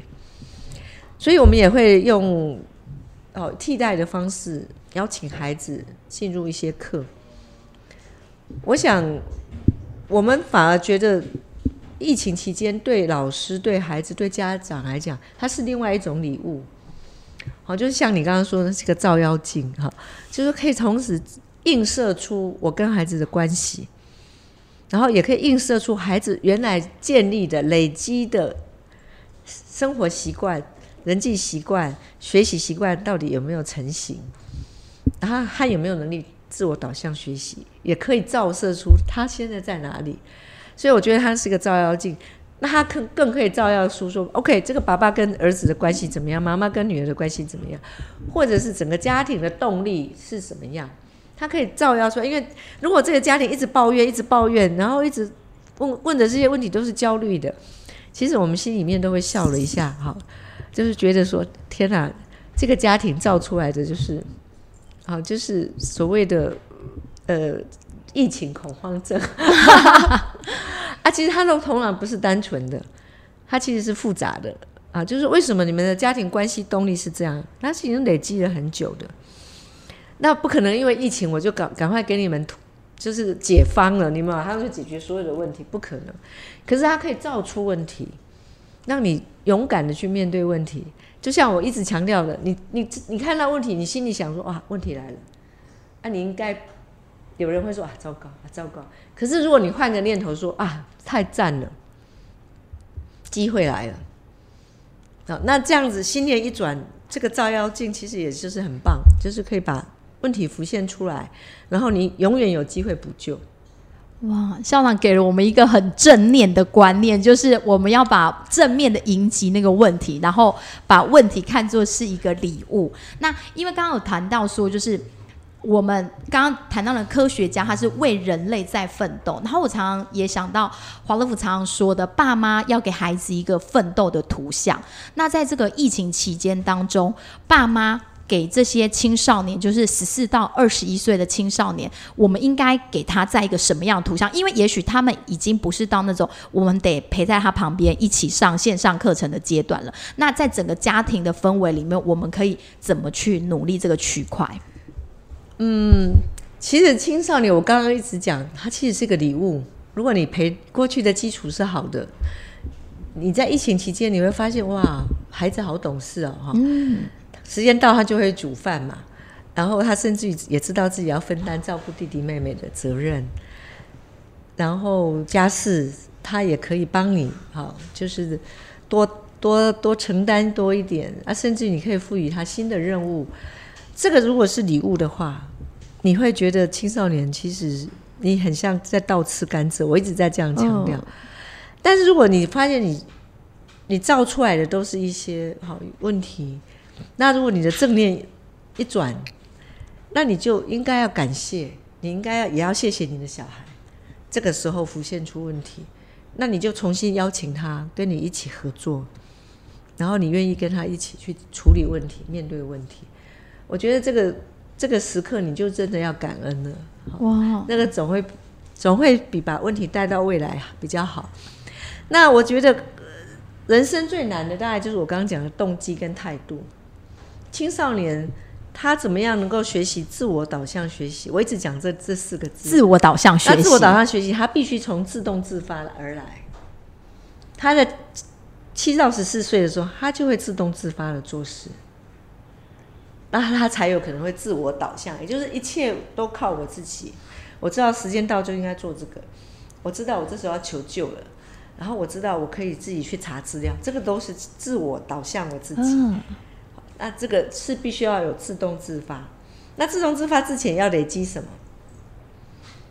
所以我们也会用哦替代的方式邀请孩子进入一些课。我想，我们反而觉得疫情期间对老师、对孩子、对家长来讲，它是另外一种礼物。好，就是像你刚刚说的，是个照妖镜哈，就是可以同时映射出我跟孩子的关系，然后也可以映射出孩子原来建立的、累积的生活习惯、人际习惯、学习习惯到底有没有成型，然后他有没有能力自我导向学习，也可以照射出他现在在哪里。所以我觉得他是个照妖镜。那他更更可以照耀出说，OK，这个爸爸跟儿子的关系怎么样？妈妈跟女儿的关系怎么样？或者是整个家庭的动力是什么样？他可以照耀出来。因为如果这个家庭一直抱怨，一直抱怨，然后一直问问的这些问题都是焦虑的，其实我们心里面都会笑了一下，哈，就是觉得说，天哪，这个家庭造出来的就是，啊，就是所谓的呃疫情恐慌症。啊，其实它的头脑不是单纯的，它其实是复杂的啊。就是为什么你们的家庭关系动力是这样？它是已经累积了很久的。那不可能因为疫情我就赶赶快给你们就是解方了，你们马上就解决所有的问题，不可能。可是它可以造出问题，让你勇敢的去面对问题。就像我一直强调的，你你你看到问题，你心里想说哇，问题来了，啊，你应该有人会说啊，糟糕啊，糟糕。可是如果你换个念头说啊，太赞了，机会来了，啊，那这样子心念一转，这个照妖镜其实也就是很棒，就是可以把问题浮现出来，然后你永远有机会补救。哇，校长给了我们一个很正念的观念，就是我们要把正面的迎击那个问题，然后把问题看作是一个礼物。那因为刚刚有谈到说，就是我们刚刚谈到了科学家，他是为人类在奋斗。然后我常常也想到华乐福常常说的，爸妈要给孩子一个奋斗的图像。那在这个疫情期间当中，爸妈。给这些青少年，就是十四到二十一岁的青少年，我们应该给他在一个什么样的图像？因为也许他们已经不是到那种我们得陪在他旁边一起上线上课程的阶段了。那在整个家庭的氛围里面，我们可以怎么去努力这个区块？嗯，其实青少年，我刚刚一直讲，他其实是个礼物。如果你陪过去的基础是好的，你在疫情期间你会发现，哇，孩子好懂事哦，哈。嗯。时间到，他就会煮饭嘛，然后他甚至也知道自己要分担照顾弟弟妹妹的责任，然后家事他也可以帮你，好，就是多多多承担多一点啊，甚至你可以赋予他新的任务。这个如果是礼物的话，你会觉得青少年其实你很像在倒吃甘蔗。我一直在这样强调，但是如果你发现你你造出来的都是一些好问题。那如果你的正念一转，那你就应该要感谢，你应该要也要谢谢你的小孩。这个时候浮现出问题，那你就重新邀请他跟你一起合作，然后你愿意跟他一起去处理问题、面对问题。我觉得这个这个时刻你就真的要感恩了。哇，那个总会总会比把问题带到未来比较好。那我觉得人生最难的大概就是我刚刚讲的动机跟态度。青少年他怎么样能够学习自我导向学习？我一直讲这这四个字：自我导向学习。自我导向学习，他必须从自动自发而来。他在七到十四岁的时候，他就会自动自发的做事，那他才有可能会自我导向，也就是一切都靠我自己。我知道时间到就应该做这个，我知道我这时候要求救了，然后我知道我可以自己去查资料，这个都是自我导向我自己。那这个是必须要有自动自发。那自动自发之前要累积什么？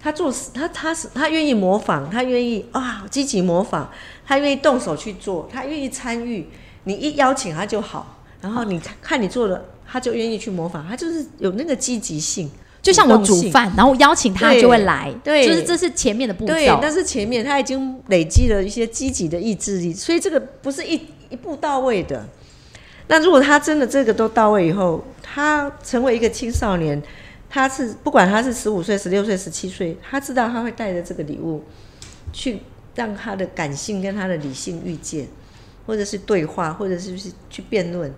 他做他他是他愿意模仿，他愿意啊积极模仿，他愿意动手去做，他愿意参与。你一邀请他就好，然后你看看你做的，他就愿意去模仿，他就是有那个积极性。就像我煮饭，然后邀请他就会来，对，就是这是前面的步骤。对，但是前面他已经累积了一些积极的意志力，所以这个不是一一步到位的。那如果他真的这个都到位以后，他成为一个青少年，他是不管他是十五岁、十六岁、十七岁，他知道他会带着这个礼物，去让他的感性跟他的理性遇见，或者是对话，或者是去辩论，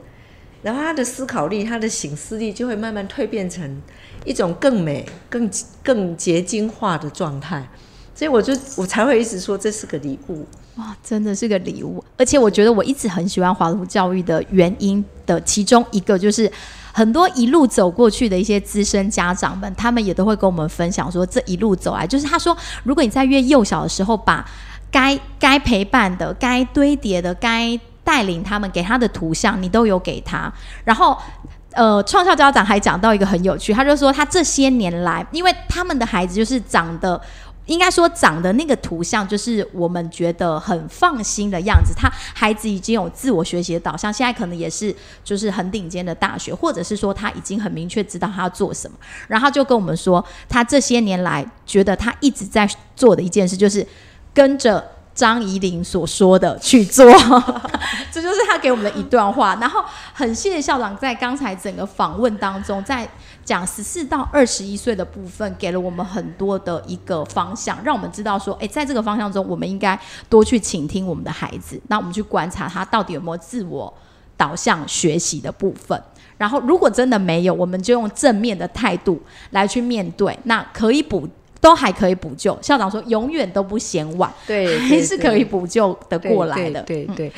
然后他的思考力、他的醒思力就会慢慢蜕变成一种更美、更更结晶化的状态。所以我就我才会一直说这是个礼物。哇，真的是个礼物！而且我觉得我一直很喜欢华图教育的原因的其中一个，就是很多一路走过去的一些资深家长们，他们也都会跟我们分享说，这一路走来，就是他说，如果你在越幼小的时候，把该该陪伴的、该堆叠的、该带领他们给他的图像，你都有给他。然后，呃，创校家长还讲到一个很有趣，他就说他这些年来，因为他们的孩子就是长得。应该说，长的那个图像就是我们觉得很放心的样子。他孩子已经有自我学习的导向，现在可能也是就是很顶尖的大学，或者是说他已经很明确知道他要做什么。然后就跟我们说，他这些年来觉得他一直在做的一件事，就是跟着。张怡玲所说的去做，这就是他给我们的一段话。然后很谢谢校长在刚才整个访问当中，在讲十四到二十一岁的部分，给了我们很多的一个方向，让我们知道说，哎，在这个方向中，我们应该多去倾听我们的孩子，那我们去观察他到底有没有自我导向学习的部分。然后如果真的没有，我们就用正面的态度来去面对，那可以补。都还可以补救，校长说永远都不嫌晚，对，还是可以补救的过来的，对对对，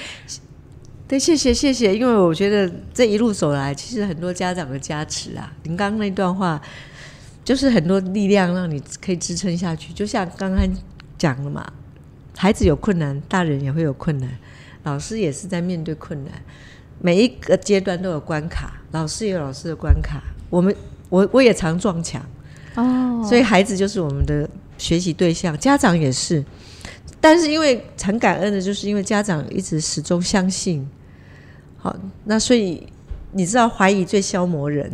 谢谢谢谢，因为我觉得这一路走来，其实很多家长的加持啊，您刚刚那段话就是很多力量让你可以支撑下去，就像刚刚讲了嘛，孩子有困难，大人也会有困难，老师也是在面对困难，每一个阶段都有关卡，老师有老师的关卡，我们我我也常撞墙。哦，所以孩子就是我们的学习对象，家长也是。但是因为很感恩的，就是因为家长一直始终相信。好，那所以你知道，怀疑最消磨人。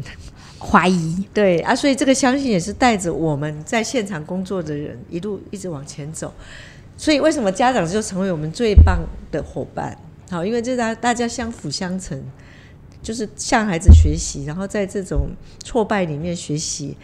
怀疑。对啊，所以这个相信也是带着我们在现场工作的人一路一直往前走。所以为什么家长就成为我们最棒的伙伴？好，因为这大大家相辅相成，就是向孩子学习，然后在这种挫败里面学习，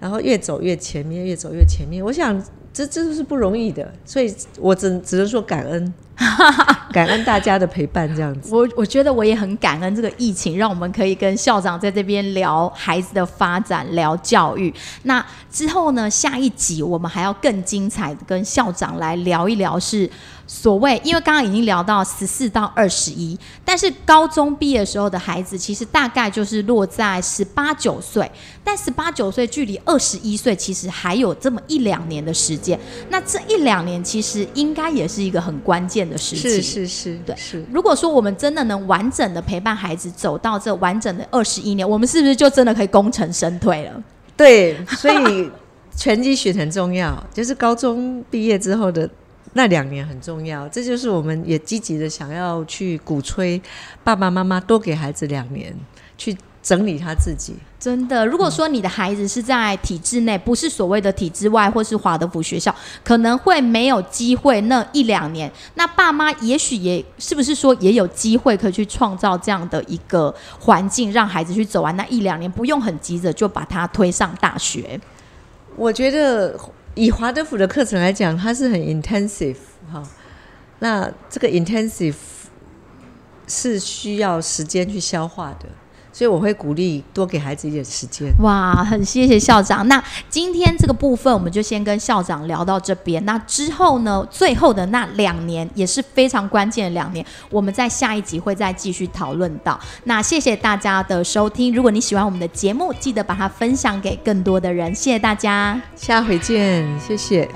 然后越走越前面，越走越前面。我想这这都是不容易的，所以我只只能说感恩。感恩大家的陪伴，这样子。我我觉得我也很感恩这个疫情，让我们可以跟校长在这边聊孩子的发展，聊教育。那之后呢，下一集我们还要更精彩的跟校长来聊一聊是。所谓，因为刚刚已经聊到十四到二十一，但是高中毕业时候的孩子，其实大概就是落在十八九岁。但十八九岁距离二十一岁，其实还有这么一两年的时间。那这一两年，其实应该也是一个很关键的时期。是是是，对。是。如果说我们真的能完整的陪伴孩子走到这完整的二十一年，我们是不是就真的可以功成身退了？对，所以 拳击学很重要，就是高中毕业之后的。那两年很重要，这就是我们也积极的想要去鼓吹爸爸妈妈多给孩子两年去整理他自己。真的，如果说你的孩子是在体制内，不是所谓的体制外或是华德福学校，可能会没有机会那一两年。那爸妈也许也是不是说也有机会可以去创造这样的一个环境，让孩子去走完那一两年，不用很急着就把他推上大学。我觉得。以华德福的课程来讲，它是很 intensive 哈，那这个 intensive 是需要时间去消化的。所以我会鼓励多给孩子一点时间。哇，很谢谢校长。那今天这个部分我们就先跟校长聊到这边。那之后呢，最后的那两年也是非常关键的两年，我们在下一集会再继续讨论到。那谢谢大家的收听。如果你喜欢我们的节目，记得把它分享给更多的人。谢谢大家，下回见，谢谢。